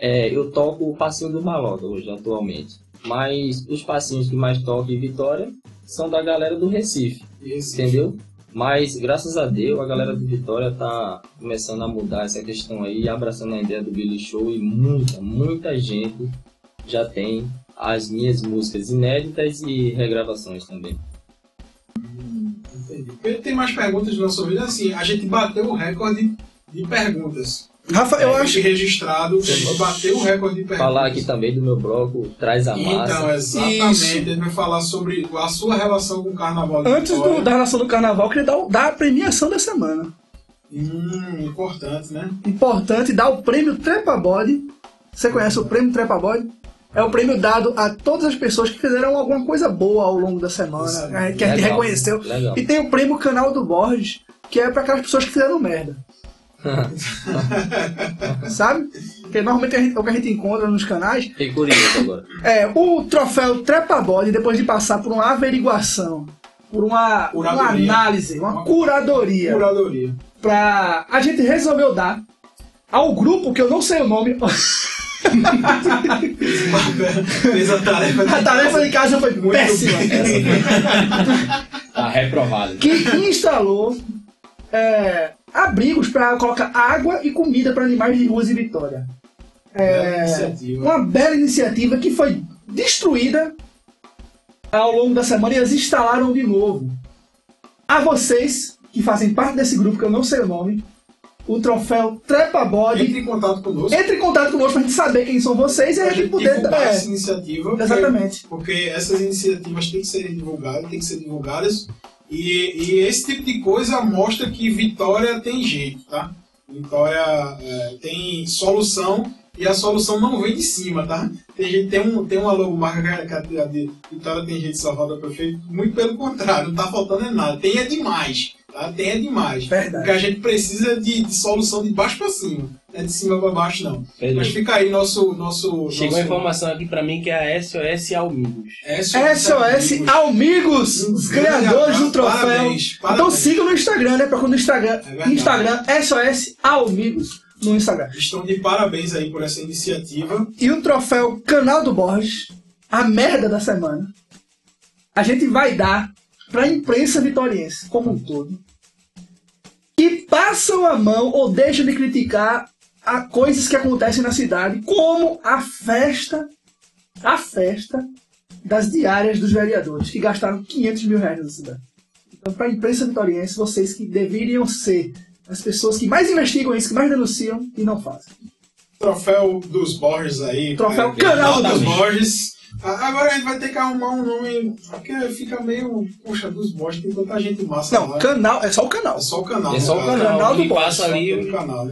é, eu toco o passinho do Malota hoje, atualmente. Mas os passinhos que mais toco em Vitória são da galera do Recife, Esse. entendeu? Mas graças a Deus a galera de Vitória tá começando a mudar essa questão aí, abraçando a ideia do Billy Show e muita, muita gente já tem as minhas músicas inéditas e regravações também. Entendi. Pedro, tem mais perguntas do nosso vídeo. Assim, a gente bateu o recorde de perguntas. Rafa, eu É, acho. registrado, gente bateu o recorde de perguntas. Falar aqui também do meu bloco Traz a Massa. Então, exatamente. Isso. Ele vai falar sobre a sua relação com o carnaval de Antes do- da relação do carnaval, eu queria dar, dar a premiação da semana. Hum, importante, né? Importante dar o prêmio Trepa Body. Você conhece o prêmio Trepa Body? É o prêmio dado a todas as pessoas que fizeram alguma coisa boa ao longo da semana, Isso, né, que a gente legal, reconheceu. legal. E tem o prêmio Canal do Borges, que é para aquelas pessoas que fizeram merda. Sabe? Porque normalmente gente- é o que a gente encontra nos canais Fiquei curioso agora. é o troféu Trepa Body, depois de passar por uma averiguação, por uma, uma análise, uma Uma curadoria, Curadoria. pra. A gente resolveu dar ao grupo, que eu não sei o nome. Fez a tarefa de A tarefa de casa foi Muito péssima. bem. Tá reprovado. Que instalou é, abrigos para colocar água e comida para animais de ruas em Vitória. É, iniciativa. uma bela iniciativa que foi destruída ao longo da semana e eles instalaram de novo. A vocês, que fazem parte desse grupo, que eu não sei o nome, o troféu Trepa Body. Entre em contato conosco. Entre em contato conosco pra gente saber quem são vocês e a gente poder. é, essa iniciativa. porque- exatamente. Porque essas iniciativas têm que ser divulgadas, têm que ser divulgadas. E, e esse tipo de coisa mostra que Vitória tem jeito, tá? Vitória é, tem solução e a solução não vem de cima, tá? Tem, gente, tem, um, tem uma logomarca que a, de Vitória tem gente salvada prefeito, muito pelo contrário, não tá faltando é nada. Tem é demais, tá? Tem é demais. Verdade. Porque a gente precisa de, de solução de baixo para cima, não é de cima para baixo não. Mas fica aí nosso. nosso Chegou nosso a informação aqui pra mim que é a SOS Almigos. SOS Amigos, os ganhadores do troféu. Parabéns, Então parabéns. sigam no Instagram, né? Procura no Instagram. É. Instagram SOS Amigos. no Instagram. Estão de parabéns aí por essa iniciativa. E o troféu Canal do Borges, a merda da semana, a gente vai dar pra imprensa vitoriense como um todo. Que passam a mão ou deixam de criticar a coisas que acontecem na cidade, como a festa, a festa das diárias dos vereadores, que gastaram 500 mil reais na cidade. Então, pra imprensa vitoriense, vocês que deveriam ser as pessoas que mais investigam isso, que mais denunciam e não fazem. Troféu dos Borges aí. Troféu é, Canal dos Borges. Agora a gente vai ter que arrumar um nome. Porque fica meio. Poxa, dos Borges, tem tanta gente massa Não, lá. canal, é só o canal. É só o canal. É só o canal, Canal do passa ali o canal.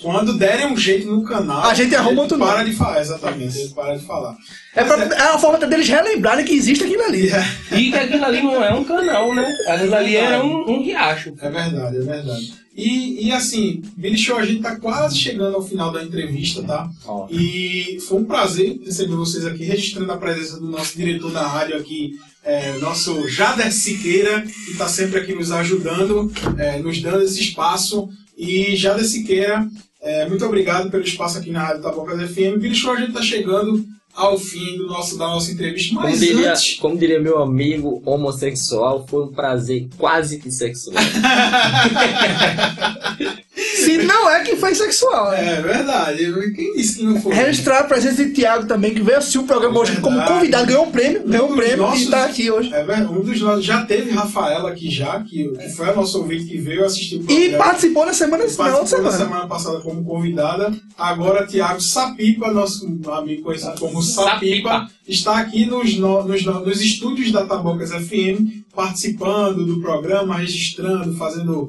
Quando derem um jeito no canal, A gente arruma outro para nome. de falar, exatamente. Para de falar. É, pra, é a forma deles relembrarem que existe aquilo ali. é, E que aquilo ali não é um canal, né? Aquilo ali era um, um riacho. é verdade, é verdade. E, e assim, Billy Show, a gente tá quase chegando ao final da entrevista, tá? Ó. E foi um prazer receber vocês aqui, registrando a presença do nosso diretor da rádio aqui, é, nosso Jader Siqueira, que está sempre aqui nos ajudando, é, nos dando esse espaço. E Jader Siqueira, é, muito obrigado pelo espaço aqui na Rádio Tabocas FM. Billy Show, a gente está chegando ao fim do nosso, da nossa entrevista, Como mas diria, antes... como diria meu amigo homossexual, foi um prazer quase que sexual. Se não é que foi sexual. né? É verdade, quem disse que não foi? Registrar a presença de Thiago também, que veio assistir o programa hoje como convidado, ganhou um prêmio, ganhou um prêmio nossos- e tá aqui hoje. É verdade, um dos nossos, já teve Rafaela aqui já, que, que foi a nossa ouvinte que veio assistir o E programa. participou na semana, na outra Participou na semana. semana passada como convidada. Agora, Tiago Sapipa, nosso amigo conhecido como Sapipa, Sapipa. está aqui nos, no- nos, no- nos estúdios da Tabocas FM, participando do programa, registrando, fazendo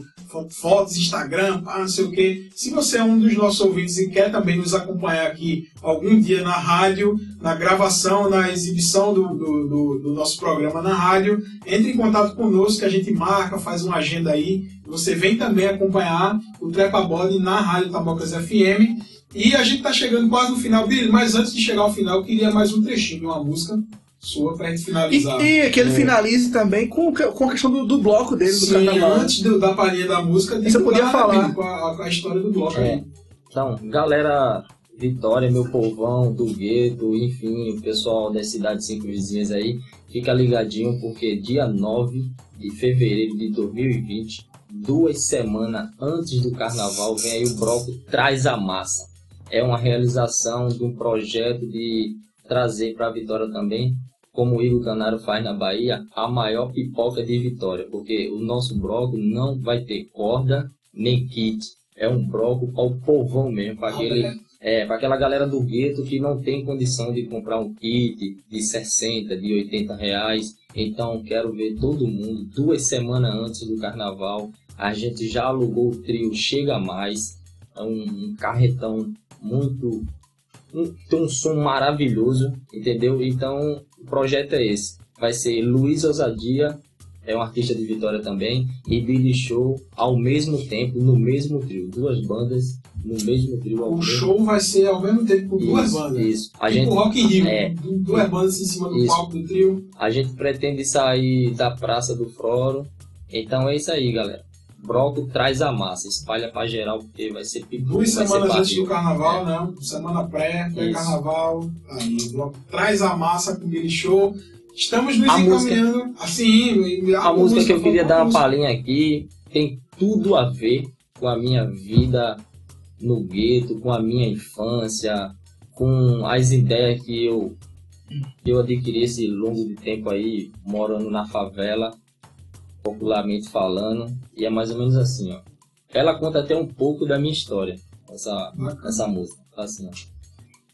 fotos, Instagram, pá, não sei o quê. Se você é um dos nossos ouvintes e quer também nos acompanhar aqui algum dia na rádio, na gravação, na exibição do, do, do- do nosso programa na rádio, entre em contato conosco que a gente marca, faz uma agenda aí. Você vem também acompanhar o Trepa Body na Rádio Tabocas FM. E a gente está chegando quase no final. Billy, mas antes de chegar ao final, eu queria mais um trechinho de uma música sua pra gente E, finalizar. e que ele finalize também com, com a questão do, do bloco dele, do Sim, carnaval. antes do- da palhinha da música, Você podia falar. Com a, com a história do bloco É. aí. Então, galera, Vitória, meu povão, do gueto, enfim, o pessoal das cidades cinco vizinhas aí, fica ligadinho porque dia 9 de fevereiro de 2020, duas semanas antes do carnaval, vem aí o bloco Traz a Massa. É uma realização de um projeto de trazer para Vitória também, como o Igor Canário faz na Bahia, a maior pipoca de Vitória, porque o nosso bloco não vai ter corda nem kit. É um bloco para o povão mesmo, para aquele é, para aquela galera do gueto que não tem condição de comprar um kit de 60, de 80 reais. Então quero ver todo mundo duas semanas antes do carnaval. A gente já alugou o trio Chega Mais, é um carretão muito. Um, tem um som maravilhoso, entendeu? Então o projeto é esse. Vai ser Luiz Ousadia, é um artista de Vitória também, e Billy Show ao mesmo tempo, no mesmo trio. Duas bandas no mesmo trio O show vai ser ao mesmo tempo com duas isso, bandas. Isso. A tipo gente, Rock in Rio, é. du- duas bandas em cima do Isso. palco do trio. a gente pretende sair da Praça do Floro. Então é isso aí, galera. Broco traz a massa, espalha pra geral, porque vai ser pipoca, Duas semanas antes do carnaval, né? Semana pré, pré-carnaval. Aí, o bloco traz a massa com aquele show. Estamos nos A música- encaminhando. Assim, A música que eu queria dar uma música. palhinha aqui tem tudo a ver com a minha vida no gueto, com a minha infância, com as ideias que eu, que eu adquiri esse longo de tempo aí, morando na favela, popularmente falando. E é mais ou menos assim, ó. Ela conta até um pouco da minha história, essa, essa música. Assim, ó.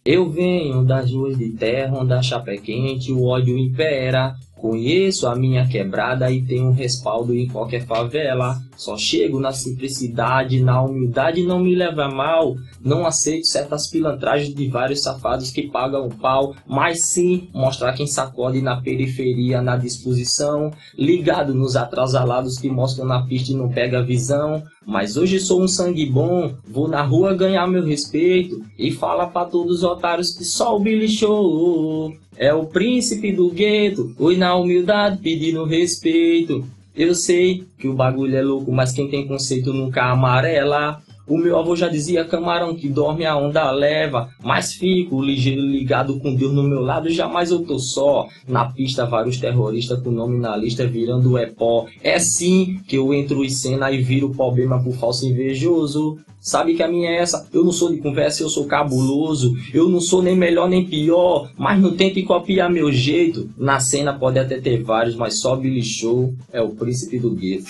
Eu venho das ruas de terra onde a chapa é quente, o ódio impera. Conheço a minha quebrada e tenho respaldo em qualquer favela. Só chego na simplicidade, na humildade não me leva mal. Não aceito certas pilantragens de vários safados que pagam o pau, mas sim mostrar quem sacode na periferia, na disposição. Ligado nos atrasalados que mostram na pista e não pega a visão. Mas hoje sou um sangue bom, vou na rua ganhar meu respeito e fala pra todos os otários que só o Billy Show é o príncipe do gueto, oi na humildade pedindo respeito. Eu sei que o bagulho é louco, mas quem tem conceito nunca amarela. O meu avô já dizia camarão que dorme a onda leva, mas fico ligeiro ligado com Deus no meu lado, jamais eu tô só. Na pista vários terroristas com nome na lista virando é pó. É sim que eu entro em cena e viro problema por falso invejoso. Sabe que a minha é essa? Eu não sou de conversa, eu sou cabuloso. Eu não sou nem melhor nem pior, mas não tente copiar meu jeito. Na cena pode até ter vários, mas só Billy Show é o príncipe do gueto.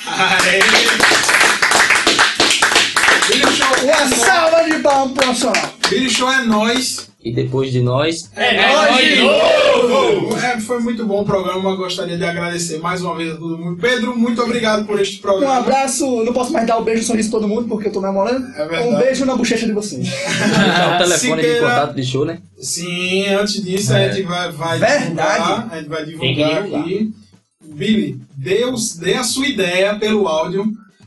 Uma é salva de palmas, profissional. Billy Show é nós. E depois de nós, É, nóis de novo! É, foi muito bom o programa. Gostaria de agradecer mais uma vez a todo mundo. Pedro, muito obrigado por este Um programa. abraço, não posso mais dar o beijo e sorriso pra todo mundo porque eu tô namorando. É verdade. um beijo na bochecha de vocês. o telefone de Siqueira. contato de show, né? Sim, antes disso a gente vai, vai Verdade. divulgar. A gente vai Tem que divulgar divulgar. aqui. Billy, dê, os- dê a sua ideia pelo áudio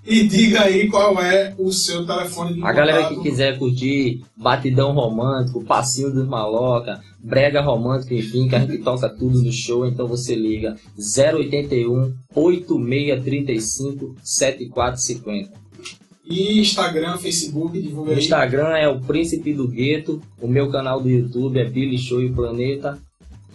e diga aí qual é o seu telefone de A galera que quiser curtir batidão romântico, passinho dos maloca, brega romântico, enfim, que a gente toca tudo no show, então você liga 081 8635 7450. E Instagram, Facebook, divulga O aí. Instagram é o Príncipe do Gueto, o meu canal do YouTube é Billy Show e o Planeta.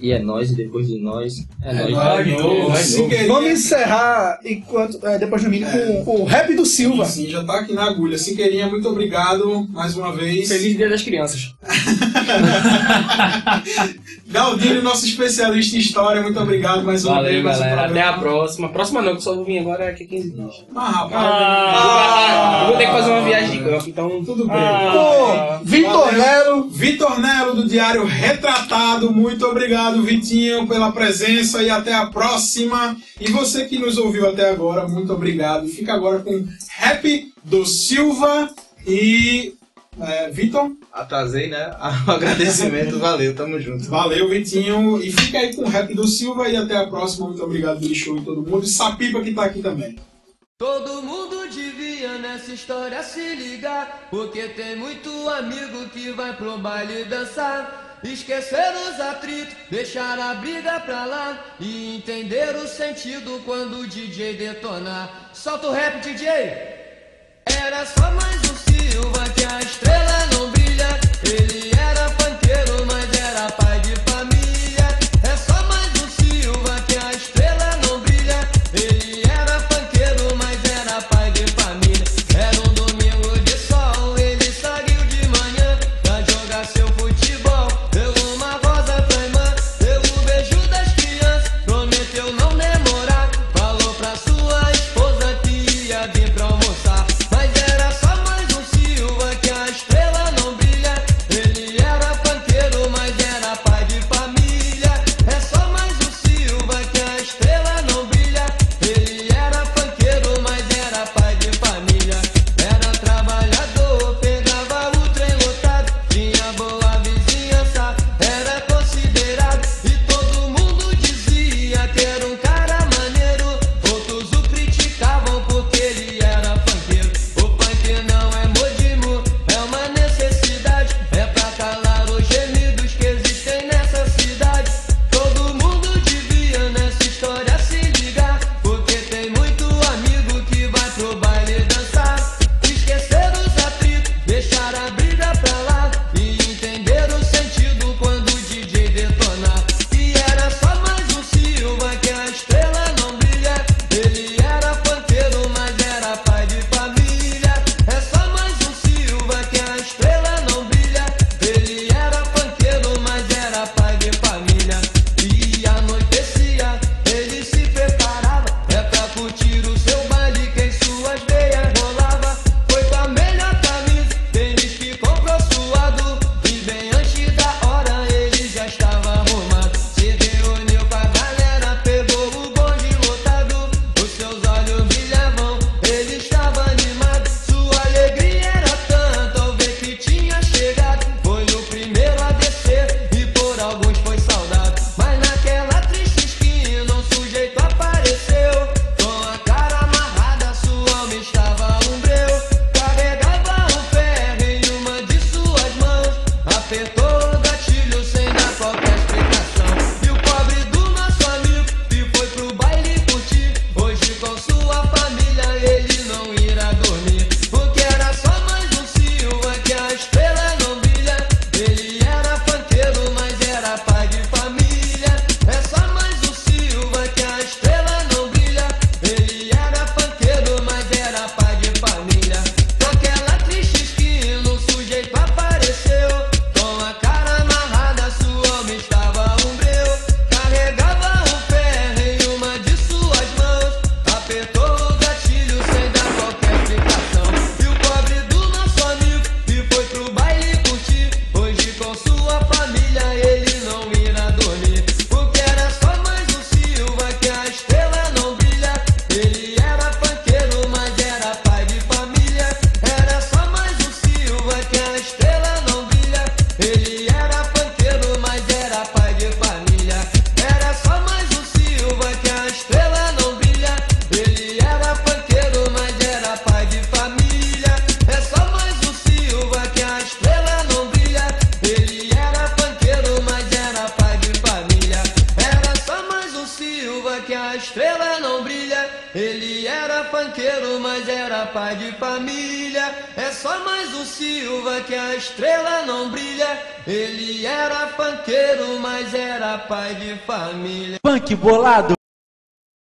E é nós, e depois de nós, é, É nós. nóis de novo. Siqueirinha- Vamos encerrar enquanto, é, depois do mim com o rap do Silva. Sim, já tá aqui na agulha. Siqueirinha, muito obrigado mais uma vez. Feliz Dia das Crianças. Galdino, nosso especialista em história, muito obrigado mais uma Valeu, vez. mais um galera. Até a próxima. Próxima não, que eu só vou vir agora daqui a 15 dias. Ah, rapaz. Ah. Eu vou ter que fazer uma viagem de campo, então. Tudo bem. Ah. Vitor. Nero, Vitor Nero, do Diário Retratado, muito obrigado, Vitinho, pela presença e até a próxima. E você que nos ouviu até agora, muito obrigado. Fica agora com Rap do Silva e. É, Vitor, Atrasei, né? O agradecimento, valeu, tamo junto. valeu, Vitinho. E fica aí com o Rap do Silva e até a próxima. Muito obrigado, Billy Show e todo mundo. E Sapipa que tá aqui também. Todo mundo devia nessa história se ligar, porque tem muito amigo que vai pro baile dançar. Esquecer os atritos, deixar a briga pra lá e entender o sentido quando o DJ detonar. Solta o rap, DJ! Era só mais um Silva que a estrela não brilha. Ele